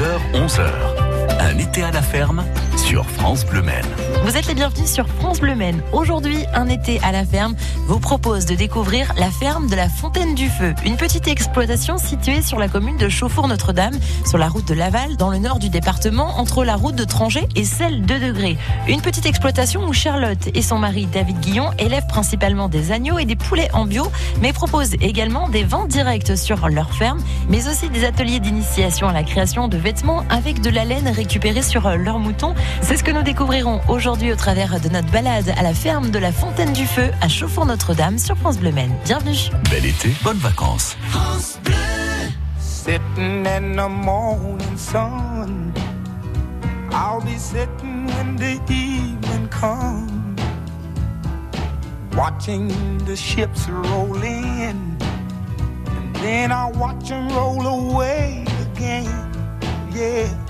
10h, 11h. Un été à la ferme sur France Bleu Maine. Vous êtes les bienvenus sur France Bleu Maine. Aujourd'hui, un été à la ferme vous propose de découvrir la ferme de la Fontaine du Feu, une petite exploitation située sur la commune de Chauffour-Notre-Dame, sur la route de Laval, dans le nord du département, entre la route de Trangé et celle de Degré. Une petite exploitation où Charlotte et son mari David Guillon élèvent principalement des agneaux et des poulets en bio, mais proposent également des ventes directes sur leur ferme, mais aussi des ateliers d'initiation à la création de vêtements avec de la laine récupérée sur leurs moutons. C'est ce que nous découvrirons aujourd'hui au travers de notre balade à la ferme de la Fontaine du Feu à Chauffour-Notre-Dame sur France Bleu Maine. Bienvenue. Bel été, bonnes vacances. Sitting in the morning sun. I'll be sitting when the evening comes. Watching the ships roll in. And then I'll watch them roll away again. Yeah.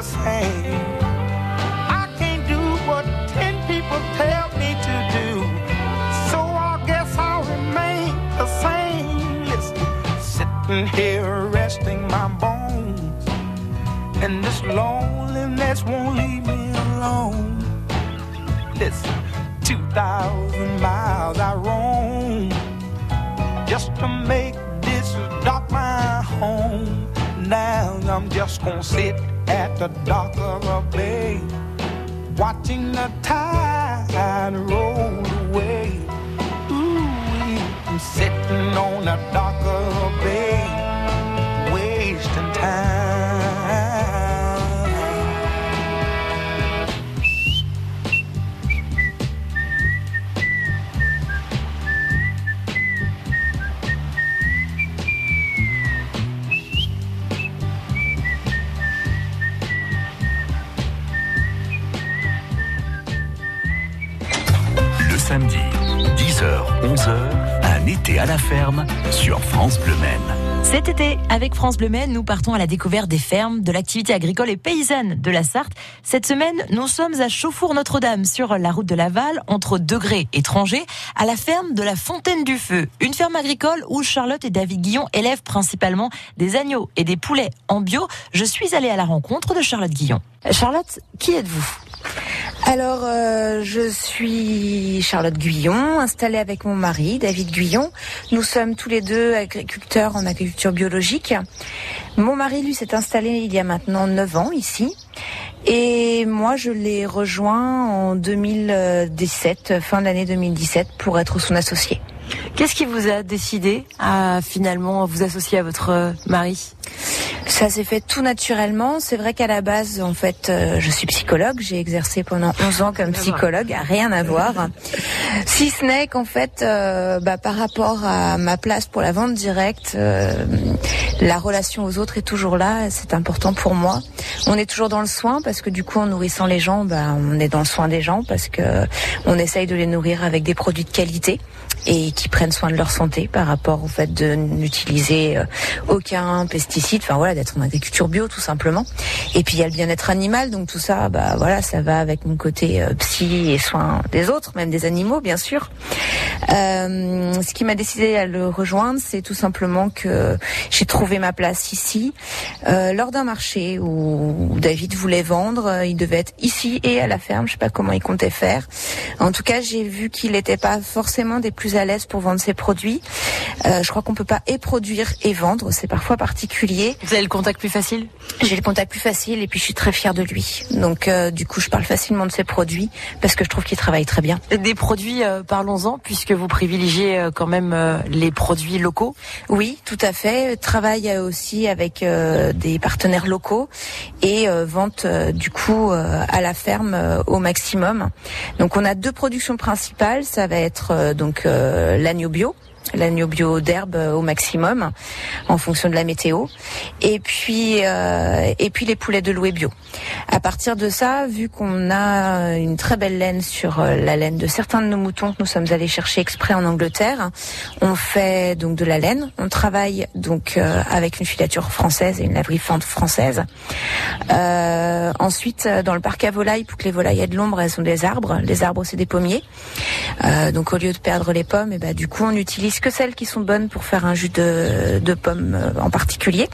The same. I can't do what ten people tell me to do. So I guess I'll remain the same. Listen, sitting here resting my bones. And this loneliness won't leave me alone. Listen, 2,000 miles I roam just to make this dock my home. Now I'm just gonna sit at the dock of a bay, watching the tide roll away. Ooh, I'm sitting on the dock un été à la ferme sur France Bleu Maine. Cet été, avec France Bleu Maine, nous partons à la découverte des fermes, de l'activité agricole et paysanne de la Sarthe. Cette semaine, nous sommes à Chauffour-Notre-Dame, sur la route de Laval, entre Degré et Trangé, à la ferme de la Fontaine du Feu. Une ferme agricole où Charlotte et David Guillon élèvent principalement des agneaux et des poulets en bio. Je suis allée à la rencontre de Charlotte Guillon. Charlotte, qui êtes-vous? Alors, euh, je suis Charlotte Guyon, installée avec mon mari, David Guyon. Nous sommes tous les deux agriculteurs en agriculture biologique. Mon mari, lui, s'est installé il y a maintenant 9 ans ici. Et moi, je l'ai rejoint en 2017, fin de l'année 2017, pour être son associé. Qu'est-ce qui vous a décidé à finalement vous associer à votre mari? Ça s'est fait tout naturellement. C'est vrai qu'à la base, en fait, euh, je suis psychologue. J'ai exercé pendant 11 ans comme psychologue. Rien à voir. Si ce n'est qu'en fait, euh, bah, par rapport à ma place pour la vente directe, euh, la relation aux autres est toujours là. C'est important pour moi. On est toujours dans le soin parce que du coup, en nourrissant les gens, bah, on est dans le soin des gens parce que on essaye de les nourrir avec des produits de qualité et qui prennent soin de leur santé par rapport au fait de n'utiliser euh, aucun pesticide, enfin voilà, d'être en agriculture bio tout simplement. Et puis il y a le bien-être animal, donc tout ça, bah voilà, ça va avec mon côté euh, psy et soin des autres, même des animaux bien sûr. Euh, ce qui m'a décidé à le rejoindre, c'est tout simplement que j'ai trouvé ma place ici euh, lors d'un marché où David voulait vendre. Il devait être ici et à la ferme. Je sais pas comment il comptait faire. En tout cas, j'ai vu qu'il n'était pas forcément des plus plus à l'aise pour vendre ses produits. Euh, je crois qu'on peut pas et produire et vendre, c'est parfois particulier. Vous avez le contact plus facile? J'ai le contact plus facile et puis je suis très fière de lui. Donc euh, du coup, je parle facilement de ses produits parce que je trouve qu'il travaille très bien. Des produits, euh, parlons-en, puisque vous privilégiez quand même les produits locaux. Oui, tout à fait. Travaille aussi avec des partenaires locaux et vente du coup à la ferme au maximum. Donc on a deux productions principales. Ça va être donc l'agneau bio l'agneau bio d'herbe euh, au maximum en fonction de la météo et puis euh, et puis les poulets de loué bio. À partir de ça, vu qu'on a une très belle laine sur euh, la laine de certains de nos moutons que nous sommes allés chercher exprès en Angleterre, on fait donc de la laine. On travaille donc avec une filature française et une laverie fente française. Ensuite, dans le parc à volailles, pour que les volailles aient de l'ombre, elles sont des arbres. Les arbres, c'est des pommiers. Donc au lieu de perdre les pommes, et ben du coup, on que celles qui sont bonnes pour faire un jus de, de pommes euh, en particulier?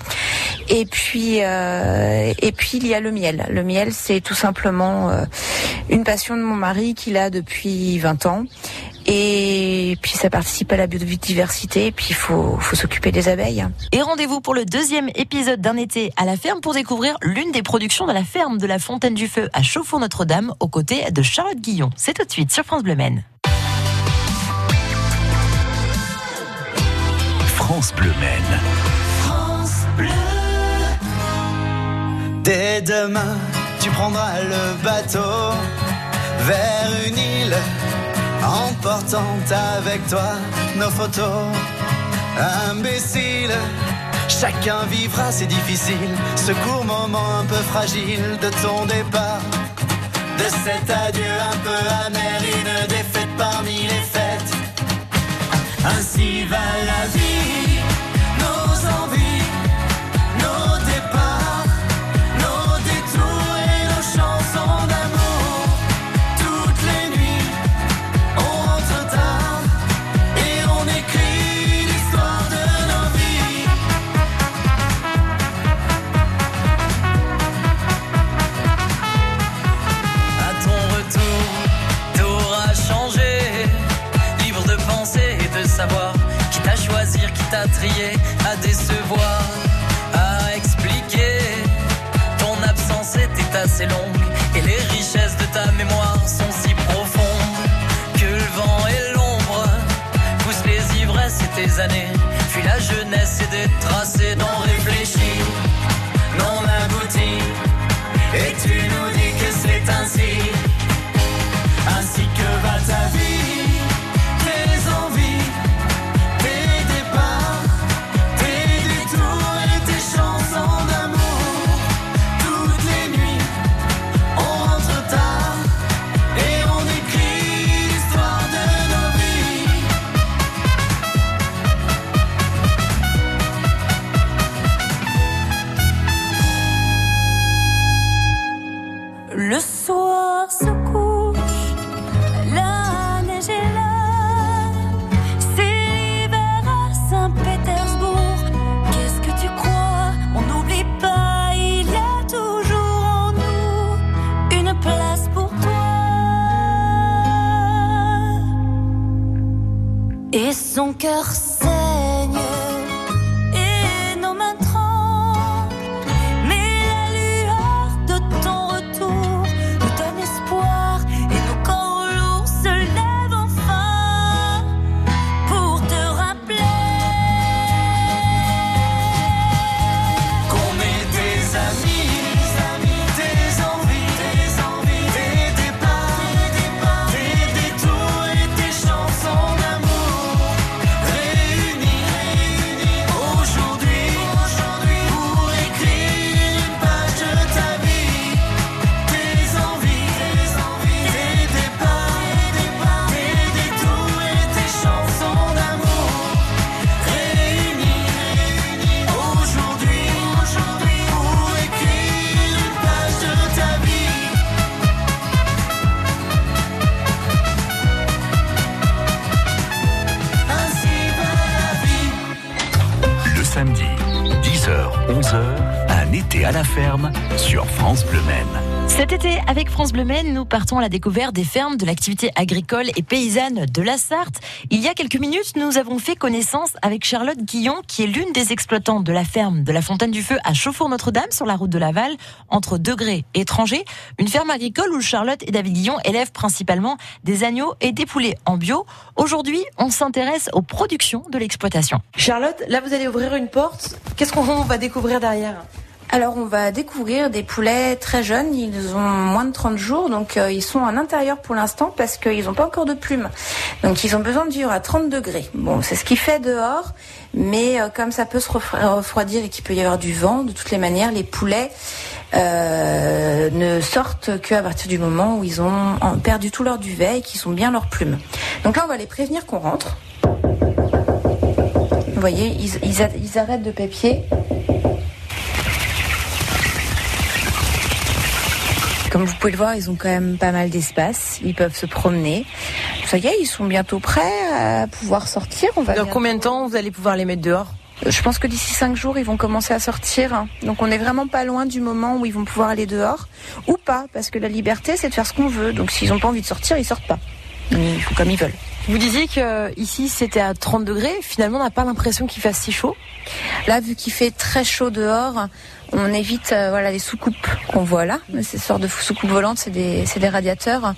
Et puis euh, et puis il y a le miel. Le miel, c'est tout simplement euh, une passion de mon mari qu'il a depuis 20 ans. Et puis ça participe à la biodiversité. Et puis il faut, faut s'occuper des abeilles. Et rendez-vous pour le deuxième épisode d'un été à la ferme pour découvrir l'une des productions de la ferme de la Fontaine du Feu à Chauffour-Notre-Dame aux côtés de Charlotte Guillon. C'est tout de suite sur France Bleu Maine. France Bleu Maine. Dès demain, tu prendras le bateau vers une île, emportant avec toi nos photos. Imbécile, chacun vivra, c'est difficile, ce court moment un peu fragile de ton départ. De cet adieu un peu amer, une défaite parmi les fêtes. Ainsi va la vie, t'a trié À décevoir À expliquer ton absence était assez longue et les richesses de ta mémoire sont si profondes que le vent et l'ombre poussent les ivresses et tes années. Fuis la jeunesse et des tracés non réfléchis, non aboutis. Et tu nous dis que c'est ainsi, ainsi Nous partons à la découverte des fermes de l'activité agricole et paysanne de la Sarthe. Il y a quelques minutes, nous avons fait connaissance avec Charlotte Guillon, qui est l'une des exploitantes de la ferme de la Fontaine du Feu à Chauffour-Notre-Dame, sur la route de Laval, entre Degré et Étranger. Une ferme agricole où Charlotte et David Guillon élèvent principalement des agneaux et des poulets en bio. Aujourd'hui, on s'intéresse aux productions de l'exploitation. Charlotte, là vous allez ouvrir une porte. Qu'est-ce qu'on va découvrir derrière? Alors on va découvrir des poulets très jeunes, ils ont moins de 30 jours, donc euh, ils sont en intérieur pour l'instant parce qu'ils n'ont pas encore de plumes. Donc ils ont besoin de vivre à 30 degrés. Bon, c'est ce qui fait dehors, mais euh, comme ça peut se refroidir et qu'il peut y avoir du vent, de toutes les manières, les poulets euh, ne sortent qu'à partir du moment où ils ont perdu tout leur duvet et qu'ils ont bien leurs plumes. Donc là on va les prévenir qu'on rentre. Vous voyez, ils arrêtent de pépier. Comme vous pouvez le voir, ils ont quand même pas mal d'espace. Ils peuvent se promener. Ça y est, ils sont bientôt prêts à pouvoir sortir. On va Dans bien- combien de temps vous allez pouvoir les mettre dehors Je pense que d'ici cinq jours, ils vont commencer à sortir. Donc on est vraiment pas loin du moment où ils vont pouvoir aller dehors. Ou pas, parce que la liberté, c'est de faire ce qu'on veut. Donc s'ils ont pas envie de sortir, ils sortent pas. Ils font comme ils veulent. Vous disiez que euh, ici c'était à 30 degrés. Finalement, on n'a pas l'impression qu'il fasse si chaud. Là, vu qu'il fait très chaud dehors, on évite euh, voilà les sous-coupes qu'on voit là. Ces sortes de sous-coupes volantes, c'est des, des radiateurs.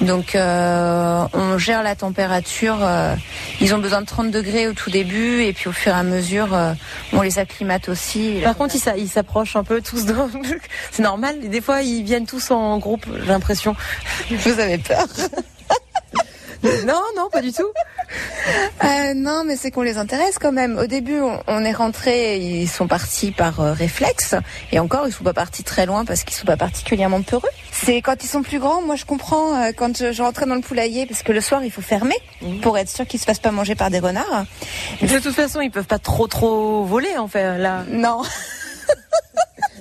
Donc, euh, on gère la température. euh, ils ont besoin de 30 degrés au tout début, et puis au fur et à mesure, euh, on les acclimate aussi. Par contre, ils s'a- ils s'approchent un peu tous. C'est normal. Des fois, ils viennent tous en groupe. J'ai l'impression. vous avez peur Non, non, pas du tout. Euh, non, mais c'est qu'on les intéresse quand même. Au début, on, on est rentré, ils sont partis par euh, réflexe, et encore, ils sont pas partis très loin parce qu'ils sont pas particulièrement peureux. C'est quand ils sont plus grands, moi je comprends euh, quand je, je rentrais dans le poulailler parce que le soir il faut fermer pour être sûr qu'ils se fassent pas manger par des renards. De toute façon, ils peuvent pas trop trop voler en fait là. Non,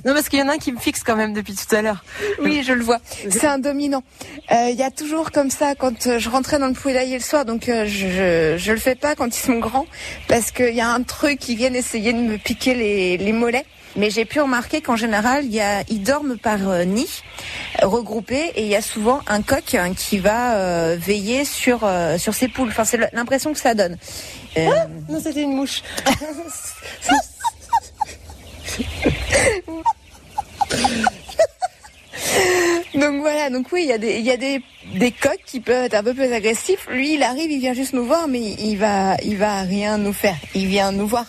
Non, parce qu'il y en a un qui me fixe quand même depuis tout à l'heure. oui, je le vois. C'est un dominant. Euh, Il y a toujours comme ça quand euh, je rentrais dans le poulailler le soir, donc euh, je, je je le fais pas quand ils sont grands parce qu'il y a un truc qui vient essayer de me piquer les, les mollets. Mais j'ai pu remarquer qu'en général, il y a, ils dorment par euh, nid, euh, regroupés, et il y a souvent un coq hein, qui va euh, veiller sur euh, sur ses poules. Enfin, c'est l'impression que ça donne. Euh, Non, c'était une mouche. Donc voilà, donc oui, il y a des, il y a des, des coqs qui peuvent être un peu plus agressifs. Lui, il arrive, il vient juste nous voir, mais il va, il va rien nous faire. Il vient nous voir.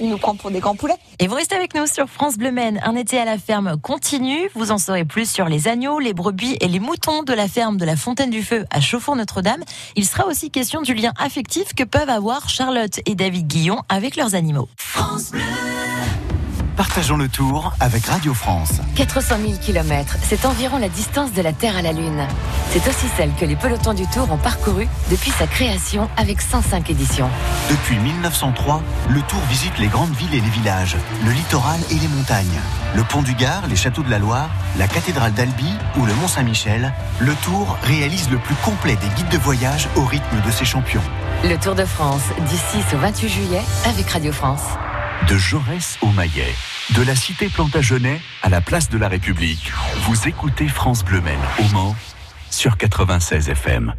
Il nous prend pour des grands poulets. Et vous restez avec nous sur France Bleu Maine. Un été à la ferme continue. Vous en saurez plus sur les agneaux, les brebis et les moutons de la ferme de la Fontaine du Feu à Chauffour-Notre-Dame. Il sera aussi question du lien affectif que peuvent avoir Charlotte et David Guillon avec leurs animaux. Partageons le tour avec Radio France. 400 000 km, c'est environ la distance de la Terre à la Lune. C'est aussi celle que les pelotons du Tour ont parcourue depuis sa création avec 105 éditions. Depuis 1903, le Tour visite les grandes villes et les villages, le littoral et les montagnes. Le pont du Gard, les châteaux de la Loire, la cathédrale d'Albi ou le Mont Saint-Michel, le Tour réalise le plus complet des guides de voyage au rythme de ses champions. Le Tour de France, du 6 au 28 juillet, avec Radio France. De Jaurès au Maillet, de la cité Plantagenet à la place de la République. Vous écoutez France Bleu au Mans sur 96 FM.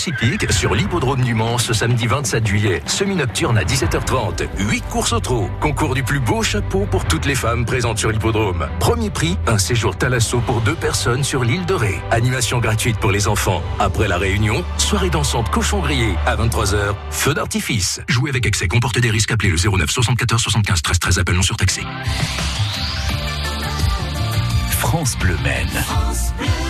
Course hippique sur l'hippodrome du Mans ce samedi 27 juillet. Semi-nocturne à 17h30. 8 courses au trot. Concours du plus beau chapeau pour toutes les femmes présentes sur l'hippodrome. Premier prix, un séjour Thalasso pour deux personnes sur l'île de Ré. Animation gratuite pour les enfants. Après la réunion, soirée dansante cochon grillé à 23h. Feu d'artifice. Jouer avec excès comporte des risques. Appelez le 09 74 75 13 13. Appel non surtaxé. France Bleu Maine. Holding back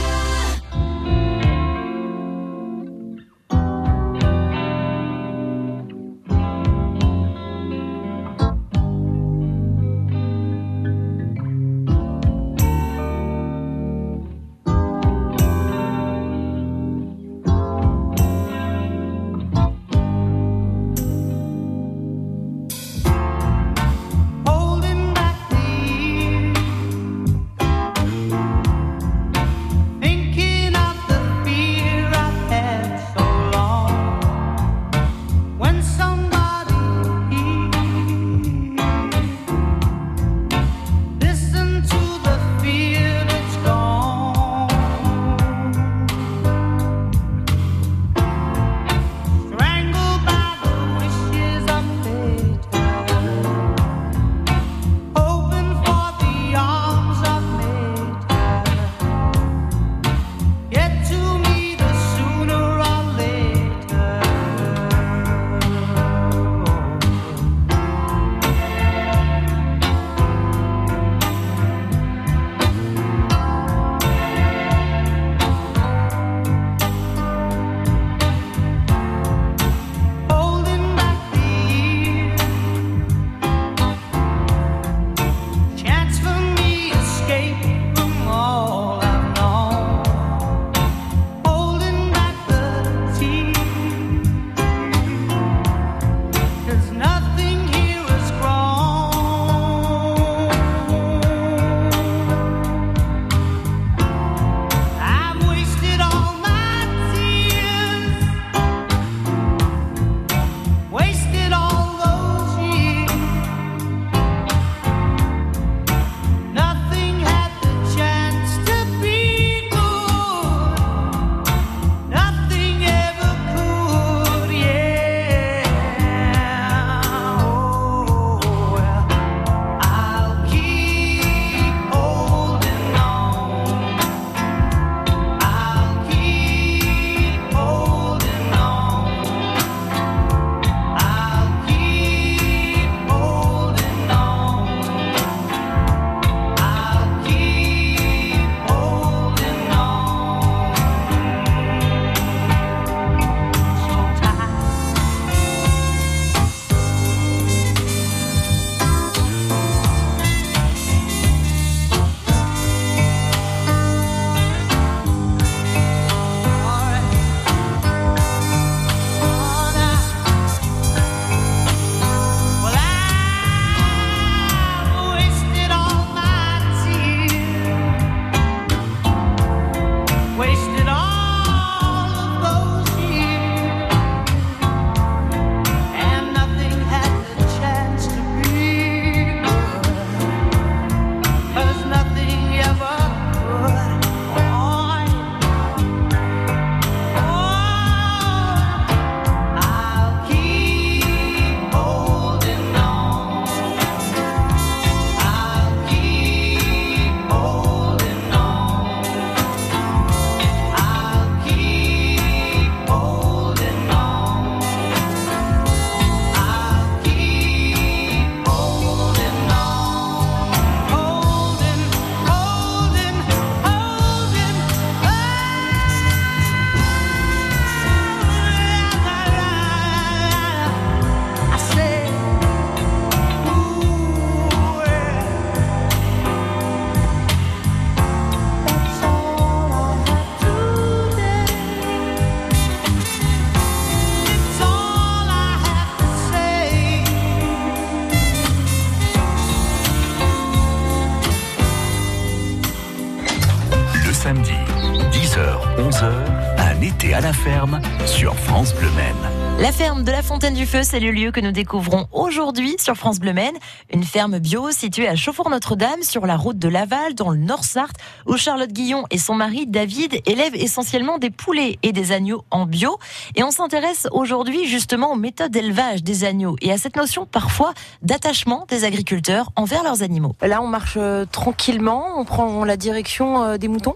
France Bleu Maine. La ferme de la Fontaine du Feu, c'est le lieu que nous découvrons aujourd'hui sur France Bleu Maine. Une ferme bio située à Chauffour-Notre-Dame sur la route de Laval dans le Nord-Sarthe où Charlotte Guillon et son mari David élèvent essentiellement des poulets et des agneaux en bio. Et on s'intéresse aujourd'hui justement aux méthodes d'élevage des agneaux et à cette notion parfois d'attachement des agriculteurs envers leurs animaux. Là, on marche euh, tranquillement, on prend la direction euh, des moutons.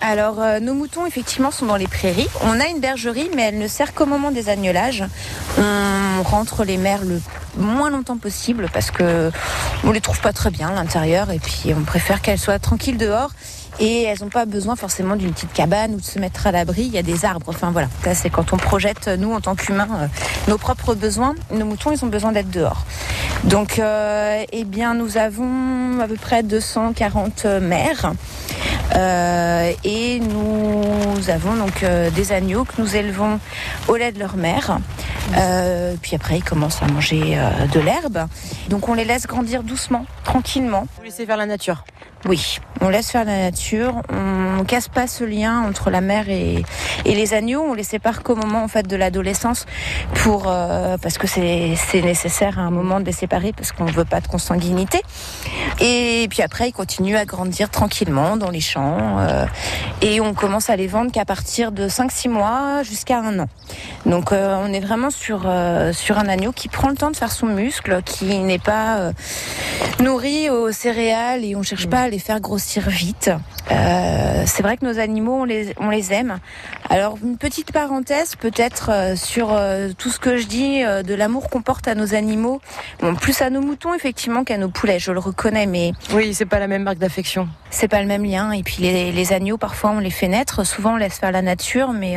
Alors, euh, nos moutons, effectivement, sont dans les prairies. On a une bergerie, mais elle ne sert qu'au moment des agnelages. On rentre les mères le moins longtemps possible parce que on les trouve pas très bien à l'intérieur et puis on préfère qu'elles soient tranquilles dehors. Et elles n'ont pas besoin forcément d'une petite cabane ou de se mettre à l'abri. Il y a des arbres. Enfin voilà, ça c'est quand on projette, nous en tant qu'humains, euh, nos propres besoins. Nos moutons, ils ont besoin d'être dehors. Donc, euh, eh bien, nous avons à peu près 240 mères. Euh, et nous avons donc euh, des agneaux que nous élevons au lait de leur mère. Euh, puis après, ils commencent à manger euh, de l'herbe. Donc on les laisse grandir doucement, tranquillement. Laissez faire la nature. Oui, on laisse faire la nature. On casse pas ce lien entre la mère et, et les agneaux. On les sépare qu'au moment en fait de l'adolescence, pour euh, parce que c'est nécessaire à un moment de les séparer parce qu'on veut pas de consanguinité. Et puis après, ils continuent à grandir tranquillement dans les champs. euh, et on commence à les vendre qu'à partir de 5-6 mois jusqu'à un an. Donc euh, on est vraiment sur sur un agneau qui prend le temps de faire son muscle, qui n'est pas nourri aux céréales et on cherche pas les faire grossir vite. Euh, c'est vrai que nos animaux on les on les aime. Alors une petite parenthèse peut-être euh, sur euh, tout ce que je dis euh, de l'amour qu'on porte à nos animaux. Bon, plus à nos moutons effectivement qu'à nos poulets, je le reconnais, mais Oui, c'est pas la même marque d'affection. c'est pas le même lien. Et puis les, les agneaux, parfois on les fait naître, souvent on laisse faire la nature, mais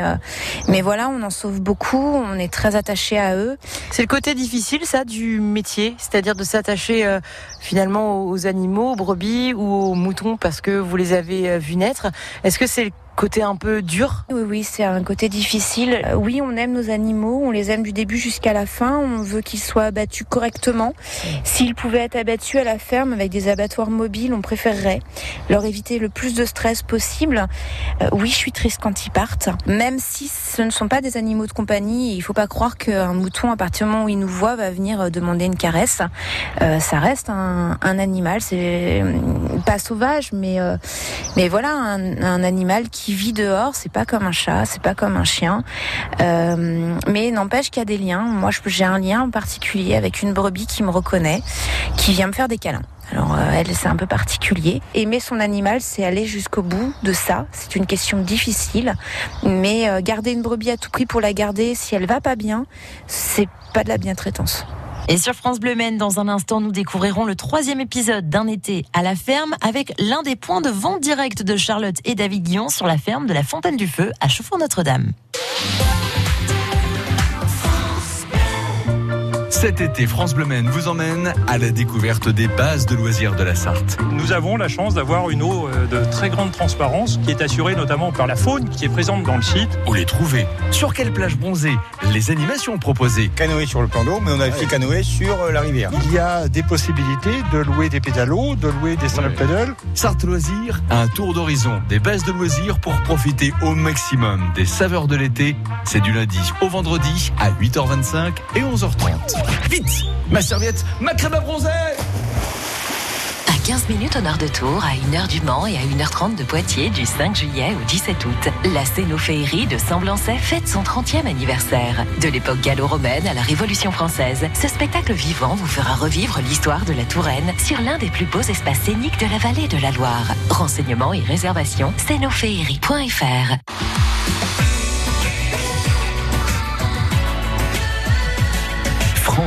mais voilà, on en sauve beaucoup, on est très attaché à eux. C'est le côté difficile, ça, du métier, c'est-à-dire de s'attacher finalement aux animaux, aux brebis ou moutons parce que vous les avez euh, vus naître. Est-ce que c'est côté un peu dur Oui, oui, c'est un côté difficile. Euh, oui, on aime nos animaux, on les aime du début jusqu'à la fin. On veut qu'ils soient abattus correctement. S'ils pouvaient être abattus à la ferme avec des abattoirs mobiles, on préférerait leur éviter le plus de stress possible. Euh, oui, je suis triste quand ils partent, même si ce ne sont pas des animaux de compagnie. Il faut pas croire qu'un mouton, à partir du moment où il nous voit, va venir euh, demander une caresse. Euh, ça reste un, un animal, c'est pas sauvage, mais mais voilà, un, un animal qui vit dehors. C'est pas comme un chat, c'est pas comme un chien. Euh, mais n'empêche qu'il y a des liens. Moi, j'ai un lien en particulier avec une brebis qui me reconnaît, qui vient me faire des câlins. Alors euh, elle, c'est un peu particulier. Aimer son animal, c'est aller jusqu'au bout de ça. C'est une question difficile, mais euh, garder une brebis à tout prix pour la garder, si elle va pas bien, c'est pas de la bientraitance. Et sur France Bleu Maine, dans un instant, nous découvrirons le troisième épisode d'un été à la ferme avec l'un des points de vente direct de Charlotte et David Guillon sur la ferme de la Fontaine du Feu à Chauffour-Notre-Dame. Cet été, France Bleu Maine vous emmène à la découverte des bases de loisirs de la Sarthe. Nous avons la chance d'avoir une eau euh, de très grande transparence qui est assurée notamment par la faune qui est présente dans le site. Où les trouver Sur quelle plage bronzée Les animations proposées Canoë sur le plan d'eau, mais on a aussi canoë sur euh, la rivière. Il y a des possibilités de louer des pédalos, de louer des stand-up paddle. Sarthe Loisirs, un tour d'horizon des bases de loisirs pour profiter au maximum des saveurs de l'été. C'est du lundi au vendredi à 8h25 et 11h30. Vite Ma serviette, ma crème à bronzer À 15 minutes au nord de Tours, à 1h du Mans et à 1h30 de Poitiers du 5 juillet au 17 août, la Scénophéerie de Semblancet fête son 30e anniversaire. De l'époque gallo-romaine à la Révolution française, ce spectacle vivant vous fera revivre l'histoire de la Touraine sur l'un des plus beaux espaces scéniques de la vallée de la Loire. Renseignements et réservations, scénophéerie.fr.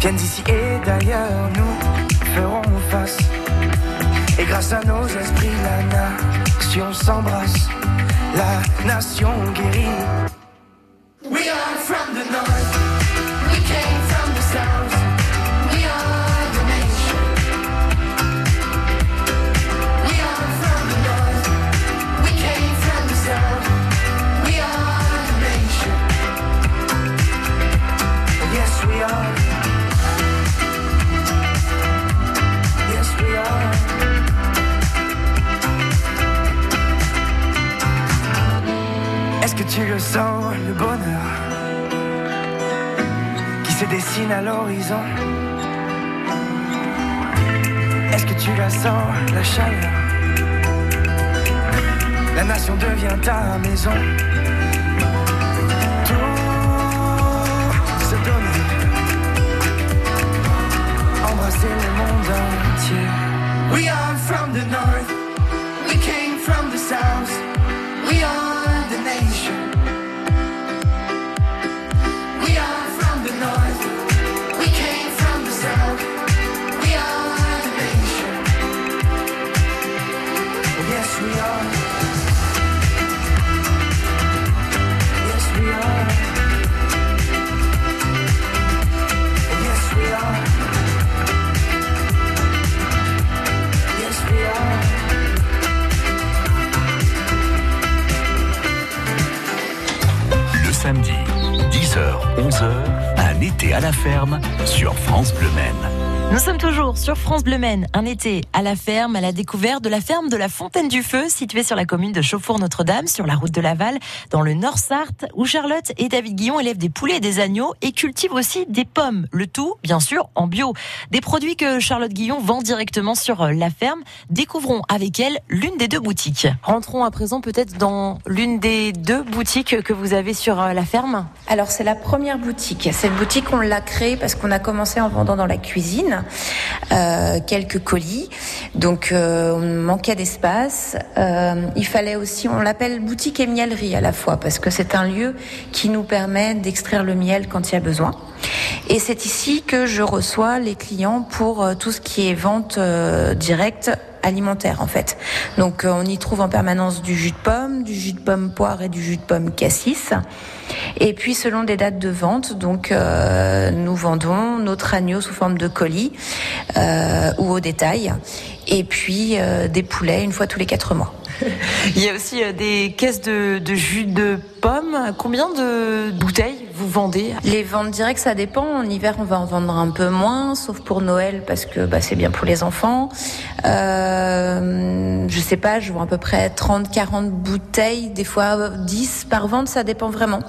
Viennent d'ici et d'ailleurs, nous ferons face. Et grâce à nos esprits, la nation s'embrasse, la nation guérit. Devient ta maison. Bleu Maine, un été à la ferme, à la découverte de la ferme de la Fontaine du Feu, située sur la commune de Chauffour-Notre-Dame, sur la route de Laval, dans le Nord-Sarthe, où Charlotte et David Guillon élèvent des poulets et des agneaux et cultivent aussi des pommes. Le tout, bien sûr, en bio. Des produits que Charlotte Guillon vend directement sur euh, la ferme. Découvrons avec elle l'une des deux boutiques. Rentrons à présent peut-être dans l'une des deux boutiques que vous avez sur euh, la ferme. Alors c'est la première boutique. Cette boutique on l'a créée parce qu'on a commencé en vendant dans la cuisine euh, quelques colis. Donc euh, on manquait d'espace. Euh, il fallait aussi, on l'appelle boutique et miellerie à la fois parce que c'est un lieu qui nous permet d'extraire le miel quand il y a besoin. Et c'est ici que je reçois les clients pour euh, tout ce qui est vente directe alimentaire en fait. Donc euh, on y trouve en permanence du jus de pomme, du jus de pomme poire et du jus de pomme cassis. Et puis selon des dates de vente, donc euh, nous vendons notre agneau sous forme de colis euh, ou au détail. Et puis des poulets une fois tous les quatre mois. Il y a aussi euh, des caisses de, jus de pomme. Combien de bouteilles vous vendez? Les ventes directes, ça dépend. En hiver, on va en vendre un peu moins, sauf pour Noël parce que bah, c'est bien pour les enfants. Euh, je sais pas, je vends à peu près 30, 40 bouteilles, des fois 10 par vente, ça dépend vraiment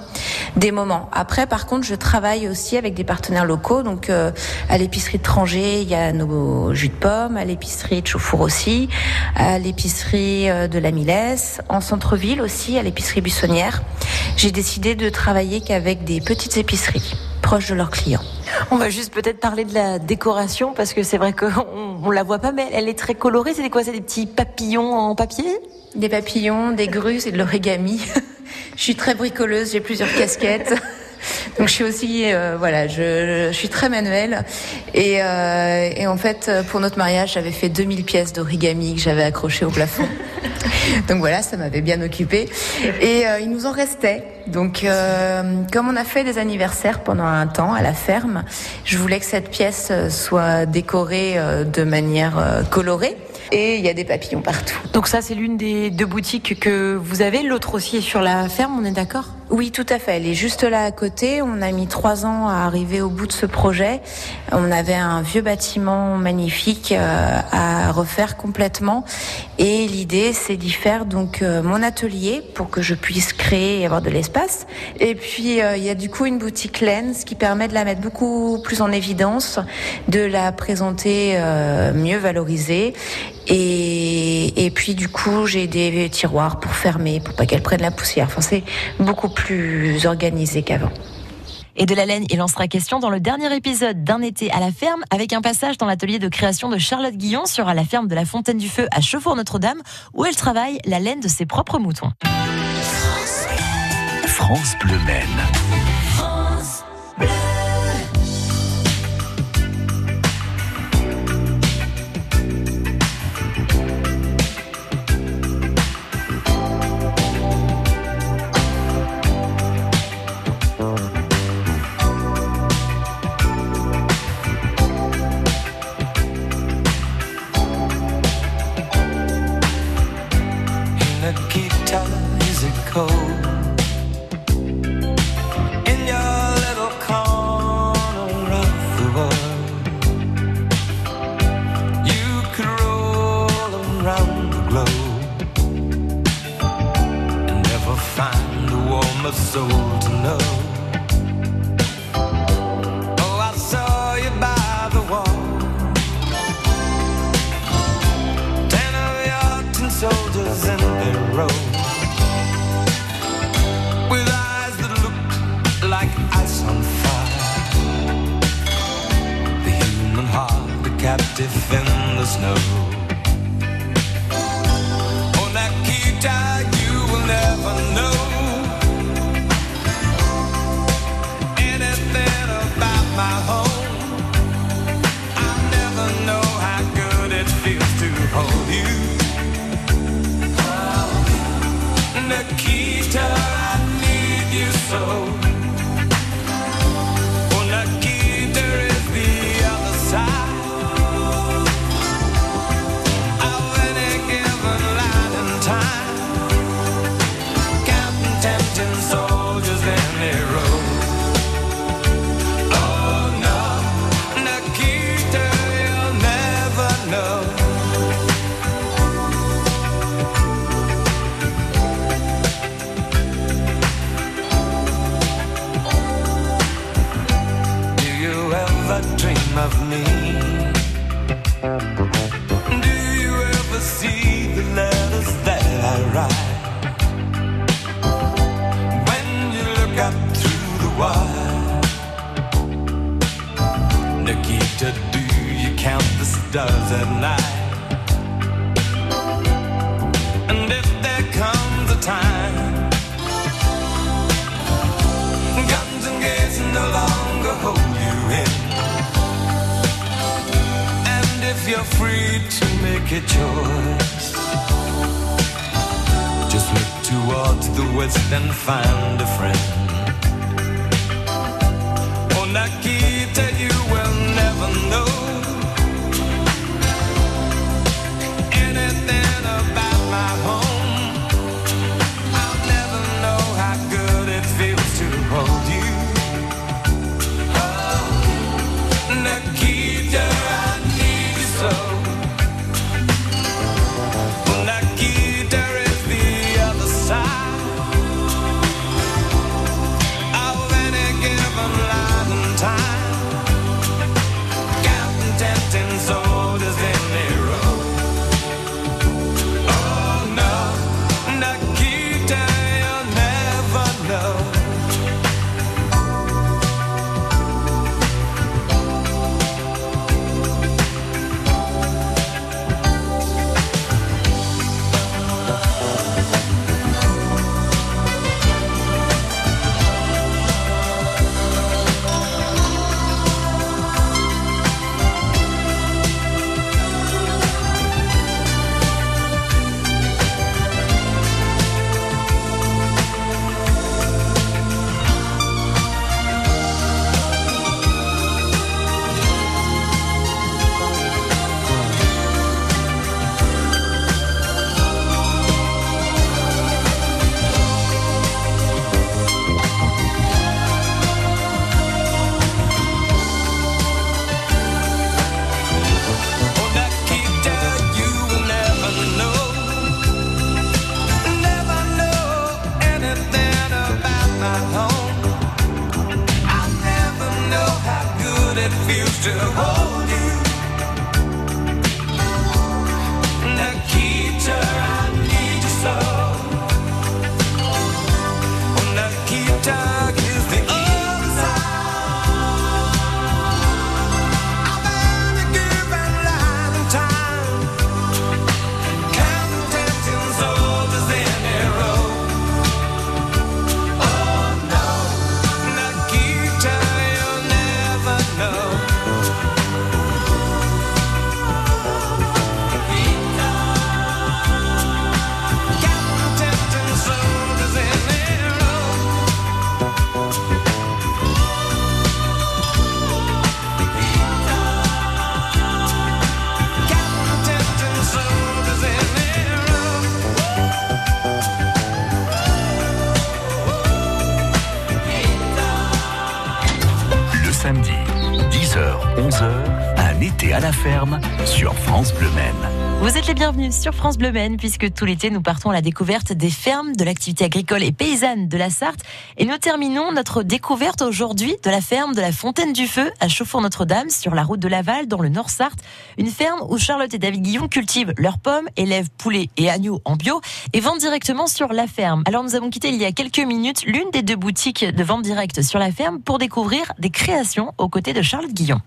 des moments. Après, par contre, je travaille aussi avec des partenaires locaux. Donc, euh, à l'épicerie de Trangé, il y a nos jus de pomme, à l'épicerie de Chauffour aussi, à l'épicerie euh, de la Milesse, en centre-ville aussi, à l'épicerie buissonnière. J'ai décidé de travailler qu'avec des petites épiceries proches de leurs clients. On va juste peut-être parler de la décoration parce que c'est vrai qu'on on la voit pas, mais elle est très colorée. C'est quoi? C'est des petits papillons en papier? Des papillons, des grues et de l'origami. je suis très bricoleuse, j'ai plusieurs casquettes. Donc je suis aussi, euh, voilà, je, je suis très manuelle. Et, euh, et en fait, pour notre mariage, j'avais fait 2000 pièces d'origami que j'avais accrochées au plafond. Donc voilà, ça m'avait bien occupée. Et euh, il nous en restait. Donc euh, comme on a fait des anniversaires pendant un temps à la ferme, je voulais que cette pièce euh, soit décorée euh, de manière euh, colorée. Et il y a des papillons partout. Donc ça, c'est l'une des deux boutiques que vous avez. L'autre aussi est sur la ferme, on est d'accord? Oui, tout à fait. Elle est juste là à côté. On a mis trois ans à arriver au bout de ce projet. On avait un vieux bâtiment magnifique euh, à refaire complètement. Et l'idée, c'est d'y faire donc euh, mon atelier pour que je puisse créer et avoir de l'espace. Et puis, euh, il y a du coup une boutique Lens qui permet de la mettre beaucoup plus en évidence, de la présenter mieux valorisée. Et, et puis, du coup, j'ai des tiroirs pour fermer, pour pas qu'elle prenne la poussière. Enfin, c'est beaucoup plus organisé qu'avant. Et de la laine, il en sera question dans le dernier épisode d'un été à la ferme, avec un passage dans l'atelier de création de Charlotte Guillon sur la ferme de la Fontaine du Feu à Chefour-Notre-Dame, où elle travaille la laine de ses propres moutons. France Bleu Maine. Nikita, you're free to make a choice, just look the west and find a friend. Oh, Nikita, ferme sur France Bleu Maine. Vous êtes les bienvenus sur France Bleu Maine puisque tout l'été nous partons à la découverte des fermes, de l'activité agricole et paysanne de la Sarthe et nous terminons notre découverte aujourd'hui de la ferme de la Fontaine du Feu à Chauffour-Notre-Dame sur la route de Laval dans le Nord Sarthe, une ferme où Charlotte et David Guillon cultivent leurs pommes, élèvent poulets et agneaux en bio et vendent directement sur la ferme. Alors nous avons quitté il y a quelques minutes l'une des deux boutiques de vente directe sur la ferme pour découvrir des créations aux côtés de Charlotte Guillon.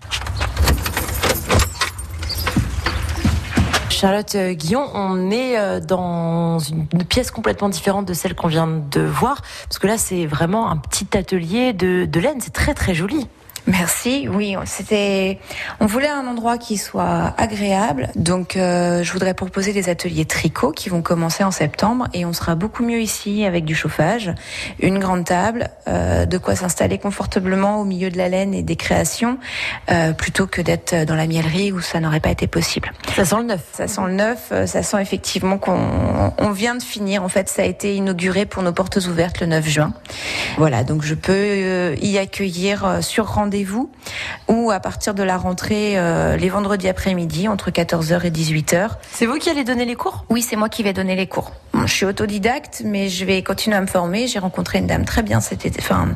Charlotte euh, Guillon, on est euh, dans une pièce complètement différente de celle qu'on vient de voir, parce que là c'est vraiment un petit atelier de, de laine, c'est très très joli. Merci. Oui, c'était. On voulait un endroit qui soit agréable, donc euh, je voudrais proposer des ateliers tricot qui vont commencer en septembre et on sera beaucoup mieux ici avec du chauffage, une grande table, euh, de quoi s'installer confortablement au milieu de la laine et des créations, euh, plutôt que d'être dans la miellerie où ça n'aurait pas été possible. Ça sent le neuf. Ça sent le neuf. euh, Ça sent effectivement qu'on on vient de finir. En fait, ça a été inauguré pour nos portes ouvertes le 9 juin. Voilà, donc je peux euh, y accueillir euh, sur rendez-vous ou à partir de la rentrée euh, les vendredis après-midi entre 14h et 18h. C'est vous qui allez donner les cours? Oui, c'est moi qui vais donner les cours. Je suis autodidacte, mais je vais continuer à me former. J'ai rencontré une dame très bien cet été, enfin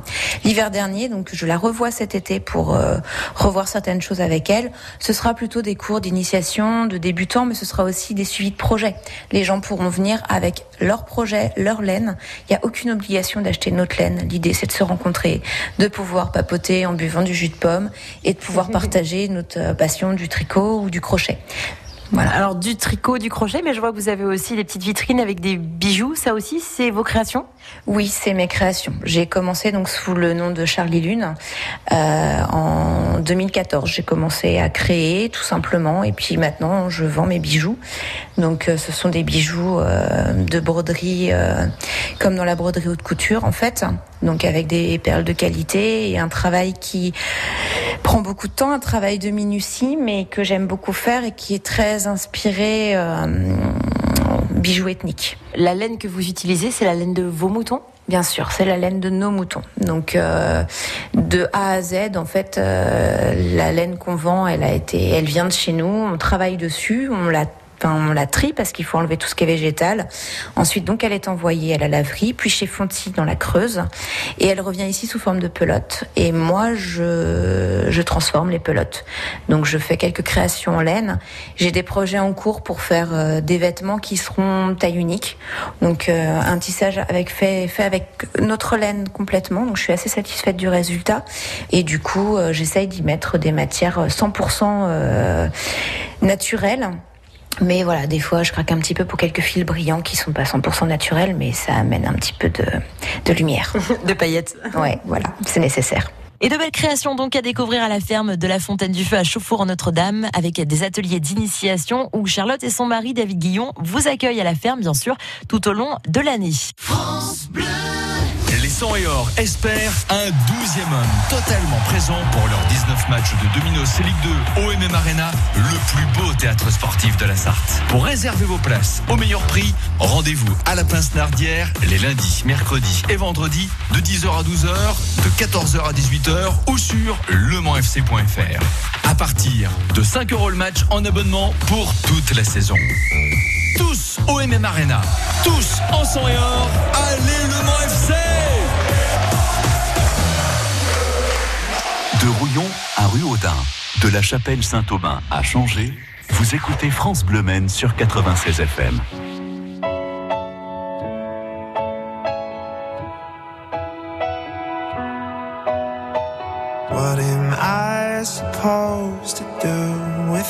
l'hiver dernier, donc je la revois cet été pour euh, revoir certaines choses avec elle. Ce sera plutôt des cours d'initiation, de débutants, mais ce sera aussi des suivis de projets. Les gens pourront venir avec leur projet, leur laine. Il n'y a aucune obligation d'acheter notre laine. L'idée, c'est de se rencontrer, de pouvoir papoter en buvant du jus de pomme et de pouvoir partager notre euh, passion du tricot ou du crochet. Voilà. Alors du tricot, du crochet, mais je vois que vous avez aussi des petites vitrines avec des bijoux. Ça aussi, c'est vos créations? Oui, c'est mes créations. J'ai commencé donc sous le nom de Charlie Lune euh, en 2014. J'ai commencé à créer tout simplement, et puis maintenant je vends mes bijoux. Donc euh, ce sont des bijoux euh, de broderie, euh, comme dans la broderie haute couture en fait. Donc avec des perles de qualité et un travail qui prend beaucoup de temps, un travail de minutie, mais que j'aime beaucoup faire et qui est très inspiré euh, bijoux ethniques. La laine que vous utilisez, c'est la laine de vos moutons? Bien sûr, c'est la laine de nos moutons. Donc euh, de A à Z, en fait, euh, la laine qu'on vend, elle a été, elle vient de chez nous. On travaille dessus, on la on la trie parce qu'il faut enlever tout ce qui est végétal. Ensuite, donc, elle est envoyée à la laverie, puis chez Fonty dans la Creuse, et elle revient ici sous forme de pelote. Et moi, je, je transforme les pelotes. Donc, je fais quelques créations en laine. J'ai des projets en cours pour faire euh, des vêtements qui seront taille unique. Donc, euh, un tissage avec fait, fait avec notre laine complètement. Donc, je suis assez satisfaite du résultat. Et du coup, euh, j'essaye d'y mettre des matières 100% euh, naturelles. Mais voilà, des fois, je craque un petit peu pour quelques fils brillants qui sont pas 100% naturels, mais ça amène un petit peu de, de lumière. de paillettes. Ouais, voilà, c'est nécessaire. Et de belles créations donc à découvrir à la ferme de la Fontaine du Feu à Chauffour-Notre-Dame avec des ateliers d'initiation où Charlotte et son mari David Guillon vous accueillent à la ferme bien sûr tout au long de l'année. Les 100 et or espèrent un 12e homme totalement présent pour leurs 19 matchs de Domino's C Ligue 2 OMM Arena, le plus beau théâtre sportif de la Sarthe. Pour réserver vos places au meilleur prix, rendez-vous à la Pince Nardière les lundis, mercredis et vendredis de 10h à 12h, de 14h à 18h ou sur lemanfc.fr. À partir de 5 euros le match en abonnement pour toute la saison. Tous au MM Arena, tous en sang et or, allez le Mans FC De Rouillon à rue Audin, de la chapelle Saint-Aubin à Changé, vous écoutez France Bleu sur 96 FM.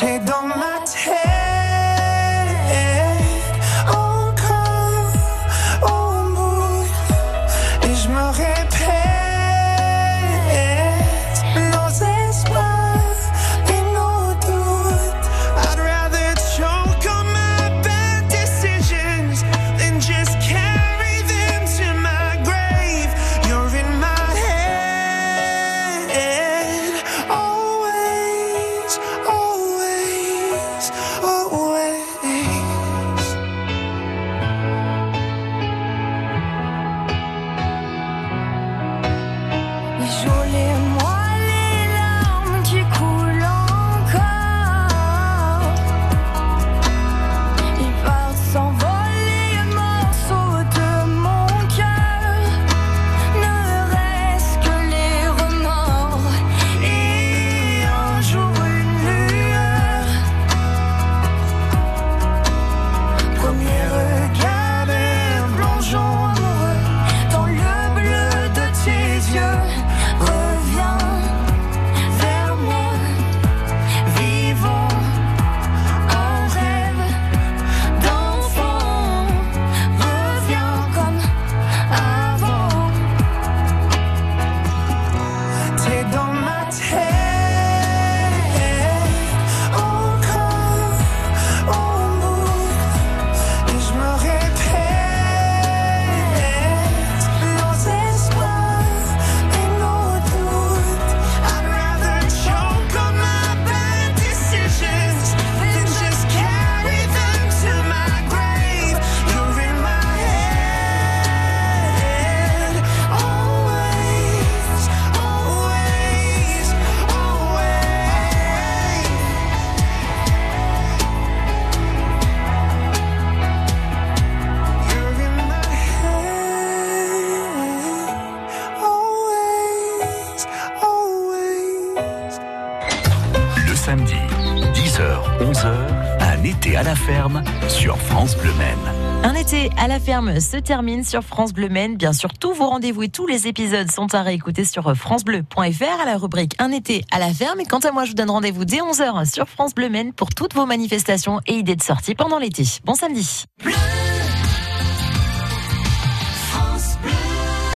avant T'es dans ma se termine sur France Bleu Maine. Bien sûr, tous vos rendez-vous et tous les épisodes sont à réécouter sur francebleu.fr à la rubrique Un été à la ferme. Et quant à moi, je vous donne rendez-vous dès 11h sur France Bleu Maine pour toutes vos manifestations et idées de sortie pendant l'été. Bon samedi.